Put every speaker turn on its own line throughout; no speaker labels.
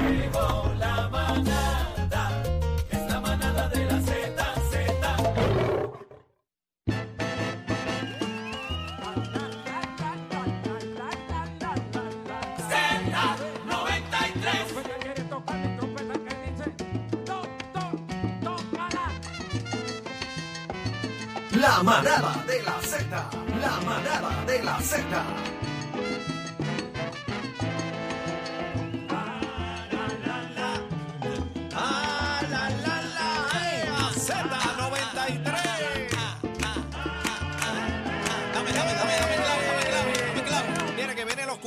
La manada, es la manada de la Z, Z. Z93.
La manada de la Z, la manada de la Z.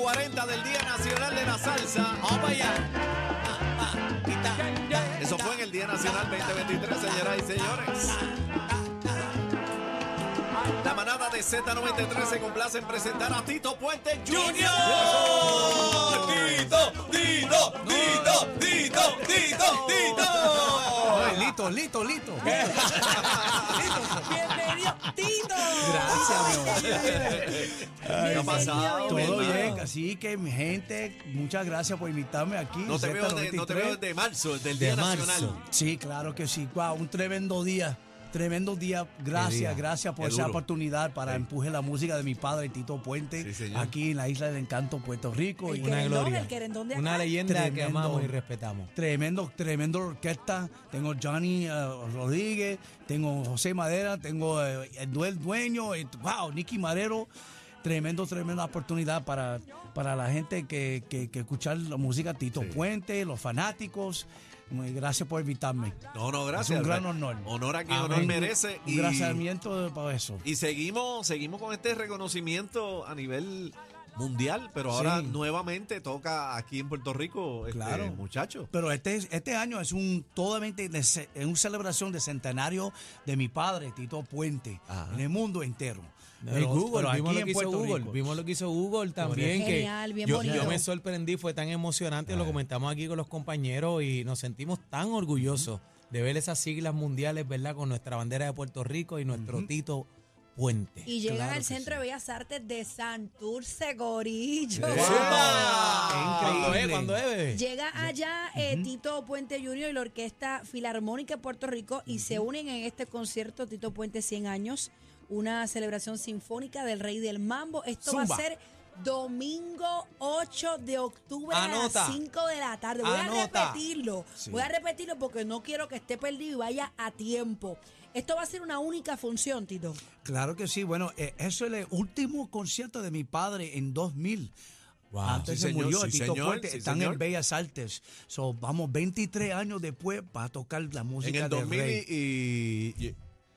40 del Día Nacional de la Salsa. Vamos para allá. Eso fue en el Día Nacional 2023, señoras y señores. La manada de Z93 se complace en presentar a Tito Puente Jr.
Lito, Lito, Lito.
Bienvenido, Tito.
Gracias, mi amor.
¿Qué ha pasado?
Todo bien, así que mi gente, muchas gracias por invitarme aquí.
No te, veo de, no te veo
Z93.
de marzo, del Día Nacional.
Sí, claro que sí. Wow, un tremendo día. Tremendo día. Gracias,
día.
gracias por
Qué
esa
duro.
oportunidad para
Sí.
empuje la música de mi padre, Tito Puente,
Sí,
aquí en la Isla del Encanto, Puerto Rico.
El
Y
Una gloria.
el
Una leyenda que amamos y respetamos.
Tremendo, tremendo orquesta. Tengo Johnny eh, Rodríguez, tengo José Madera, tengo eh, el dueño, eh, wow, Nicky Marero. Tremendo, tremenda oportunidad para, para la gente que, que, que escuchar la música Tito Puente, los fanáticos. Muy Gracias por invitarme.
No, no, gracias.
Es un gran honor.
Honor a quien honor merece.
Un
Y,
agradecimiento para eso.
y seguimos, seguimos con este reconocimiento a nivel mundial, pero ahora
Sí.
nuevamente toca aquí en Puerto Rico, este,
Claro.
muchacho.
Pero este, este año es un totalmente es una celebración de centenario de mi padre, Tito Puente,
Ajá.
en el mundo entero.
En
Pero-
Google,
pero
vimos lo que hizo Google,
Rico.
vimos lo que hizo Google también, que
Genial, bien
yo,
bonito.
yo me sorprendí, fue tan emocionante, lo comentamos aquí con los compañeros y nos sentimos tan orgullosos de ver esas siglas mundiales, ¿verdad? Con nuestra bandera de Puerto Rico y nuestro Tito Puente.
Y llegan
Claro
al
que
Centro
sí.
de Bellas Artes de Santurce, Gorillo.
¿Cuándo es?
Increíble.
¿Cuándo es, bebé?
Llega allá eh, Tito Puente Jr. y la Orquesta Filarmónica de Puerto Rico y se unen en este concierto Tito Puente 100 años, una celebración sinfónica del Rey del Mambo. Esto va
Zumba.
a ser domingo 8 de octubre
Anota.
a las 5 de la tarde. Voy
Anota.
a repetirlo. Voy a repetirlo porque no quiero que esté perdido y vaya a tiempo. Esto va a ser una única función, Tito.
Claro que sí. Bueno, eh, eso es el último concierto de mi padre en 2000.
Wow.
Antes
Sí,
se
señor,
murió
sí,
Tito
señor, sí,
Están
señor.
en Bellas Artes. So, vamos 23 años después para tocar la
En
música
el
del
2000
rey.
y, y-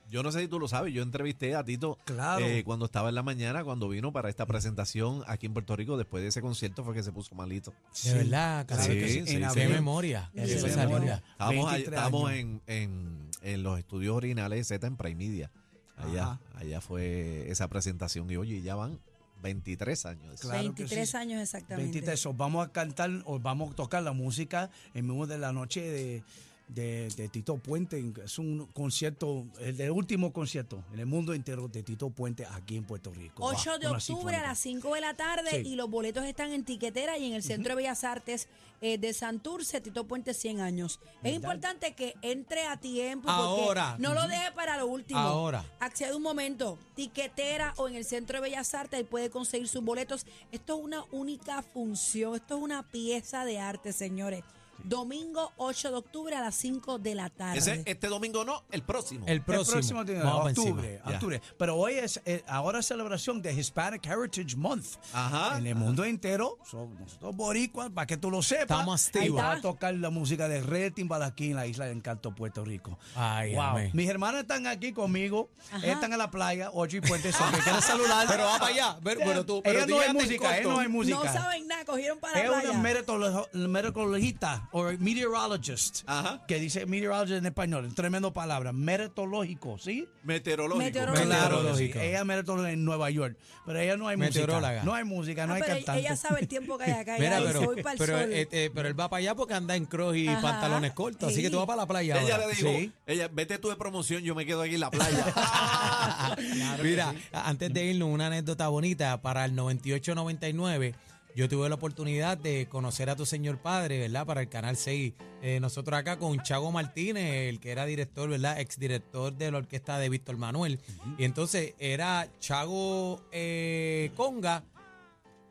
yo no sé si tú lo sabes, yo entrevisté a Tito
Claro.
eh, cuando estaba en la mañana, cuando vino para esta presentación aquí en Puerto Rico, después de ese concierto fue que se puso malito.
De verdad,
claro
casi
que sí,
sí,
sí,
en
sí.
qué
abril.
memoria.
Sí,
Esa
sí,
salida.
Estábamos, ahí-
23
estábamos
años.
en, en- en los estudios originales de Z en Prime Media. Allá,
Ajá.
allá fue esa presentación y oye, ya van 23 años.
Claro que
23
sí.
años exactamente.
23. So, vamos a cantar o vamos a tocar la música en medio de la noche de, de, de Tito Puente. Es un concierto, el del último concierto en el mundo entero de Tito Puente aquí en Puerto Rico.
8
Wow,
de octubre a las 5 de la tarde
Sí.
y los boletos están en tiquetera y en el Centro de Bellas Artes eh, de Santurce, Tito Puente 100 años. Es importante que entre a tiempo porque
Ahora.
no lo deje para lo último.
Ahora.
Accede un momento, tiquetera o en el Centro de Bellas Artes y puede conseguir sus boletos. Esto es una única función, esto es una pieza de arte, señores. Domingo 8 de octubre a las 5 de la tarde.
Ese, este domingo no, el próximo.
El
El
próximo. Vamos encima.
octubre,
Ya.
octubre. Pero hoy es eh, ahora celebración de Hispanic Heritage Month.
Ajá.
En el mundo entero, son nosotros boricuas, para que tú lo sepas.
Estamos activos.
va a tocar la música de Red Timbal aquí en la isla de Encanto, Puerto Rico.
Ay,
wow.
amén.
Mis hermanas están aquí conmigo. Ellas están en la playa, Ocho y Puente. Si me quieres saludar.
Pero va para allá. Pero, pero tú, pero
no hay música, no hay música.
No saben nada, cogieron para
Es
la
una
playa.
meteorolo- meteorologista o meteorologist.
Ajá.
Que dice meteorologist en español. Tremendo palabra. Meteorológico, ¿sí?
Meteorológico.
Meteorológico.
Claro, sí.
Meteorológico.
Ella es meteoróloga en Nueva York, pero ella no hay música.
Meteoróloga.
No hay música, no
Ah,
hay
pero
cantante.
ella sabe el tiempo que hay acá.
Mira, pero,
voy para el
pero,
sol.
eh, eh, pero él va para allá porque anda en cross y
Ajá.
pantalones cortos. Así que tú vas para la playa.
Ella
ahora.
le dijo,
Sí.
ella, vete tú de promoción, yo me quedo aquí en la playa.
Mira, antes de irnos, una anécdota bonita. Para el 98-99, yo tuve la oportunidad de conocer a tu señor padre, ¿verdad? Para el Canal 6. Eh, nosotros acá con Chago Martínez, el que era director, ¿verdad? Exdirector de la orquesta de Víctor Manuel. Y entonces era Chago eh, Conga,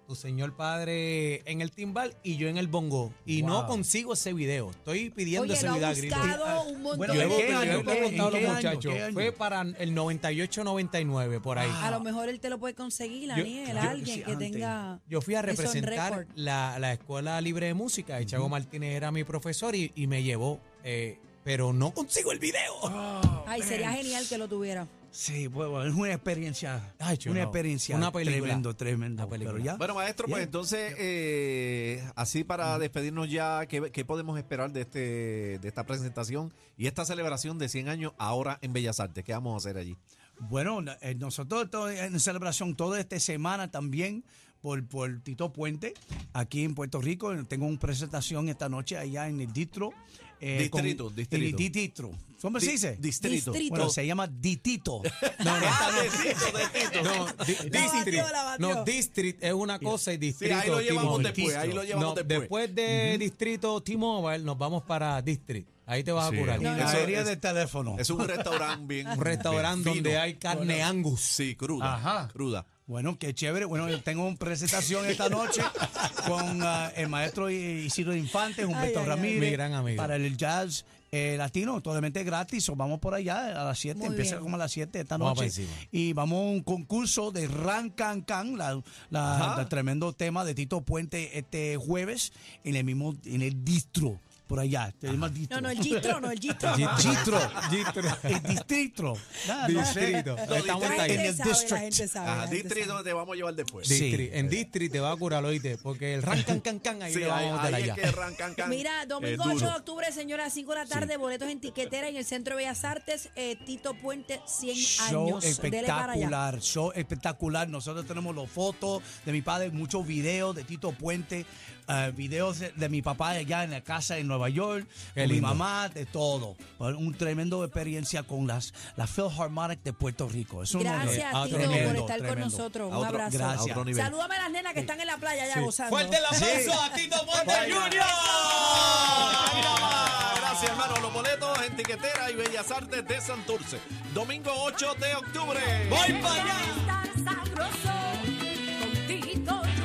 tu señor padre en el timbal y yo en el bongo. Y no consigo ese video. Estoy pidiendo
Oye,
ese video
buscado un montón
Bueno, ¿en qué
yo he
año?
los
¿En qué año?
muchachos. Fue para el 98-99, por ahí.
A lo mejor él te lo puede conseguir, Daniel,
yo-
alguien
sí,
que
antes.
tenga.
Yo fui a representar la, la Escuela Libre de Música y Chago Martínez era mi profesor y, y me llevó, eh, pero no consigo el video.
Ay, sería genial que lo tuviera.
Sí, bueno, es una experiencia.
Ay,
una experiencia.
Una película.
Tremendo, tremendo.
Una película.
Pero ya.
Bueno, maestro, pues
Yeah.
entonces, eh, así para despedirnos ya, ¿qué, qué podemos esperar de este de esta presentación y esta celebración de 100 años ahora en Bellas Artes? ¿Qué vamos a hacer allí?
Bueno, eh, nosotros to- en celebración toda esta semana también por, por Tito Puente, aquí en Puerto Rico. Tengo una presentación esta noche allá en el distro. eh,
Distrito, distrito.
En el distro. ¿Cómo se
Di-
dice?
Distrito.
Distrito.
Bueno, se llama Ditito.
No, no,
Ah,
no, di-
La
district.
batió, la batió.
No, district es una cosa y distrito.
ahí lo llevamos después, ahí lo llevamos
No,
después.
de distrito T-Mobile nos vamos para district. Ahí te vas
Sí.
a curar.
Y
No,
es-
de teléfono.
Es un restaurante bien.
Un restaurante
bien
donde hay carne angus.
Sí, cruda.
Ajá.
Cruda.
Bueno, qué chévere. Bueno, yo tengo una presentación esta noche con ah, el maestro Isidro Infante, Humberto
ay, ay.
Ramírez.
Mi gran amigo.
Para el jazz eh, latino, totalmente gratis. Vamos por allá a las 7.
Muy
Empieza
bien.
como a las 7 esta noche. Y vamos a un concurso de Ran Can Can, la, la- tremendo tema de Tito Puente este jueves en el mismo, en el distro, por allá. Se llama distro.
No, no, el gistro, no, el.
Distro.
Distro.
El distrito. Nada, no.
Distrito. Estamos
La
ahí.
en el district.
gente sabe. la
Ajá,
gente
distrito te vamos a llevar después.
Sí.
District. En District te va a curar, oíste, porque el ran can can can ahí
Sí,
le vamos
ahí,
a meter
ahí es
allá.
que arrancan can.
Mira, domingo
Es
8
duro.
de octubre, señora, 5 de la tarde, boletos en tiquetera en el Centro de Bellas Artes, eh, Tito Puente, 100
Show
años.
Espectacular, show espectacular. Nosotros tenemos las fotos de mi padre, muchos videos de Tito Puente, eh, videos de, de mi papá allá en la casa en Nueva York,
Qué
con mi mamá, de todo. Un tremendo experiencia con las la Philharmonic de Puerto Rico. Es un honor.
Gracias,
Ah,
Tito,
tremendo,
por estar con
tremendo.
nosotros.
A
Un
otro-
abrazo.
gracias.
a otro nivel.
Salúdame a las nenas que están en la playa ya gozando.
Fuerte el aplauso a Tito Ponte Junior.
Gracias, hermano. Los boletos en Tiquetera y Bellas Artes de Santurce. Domingo 8 de octubre.
Voy para allá.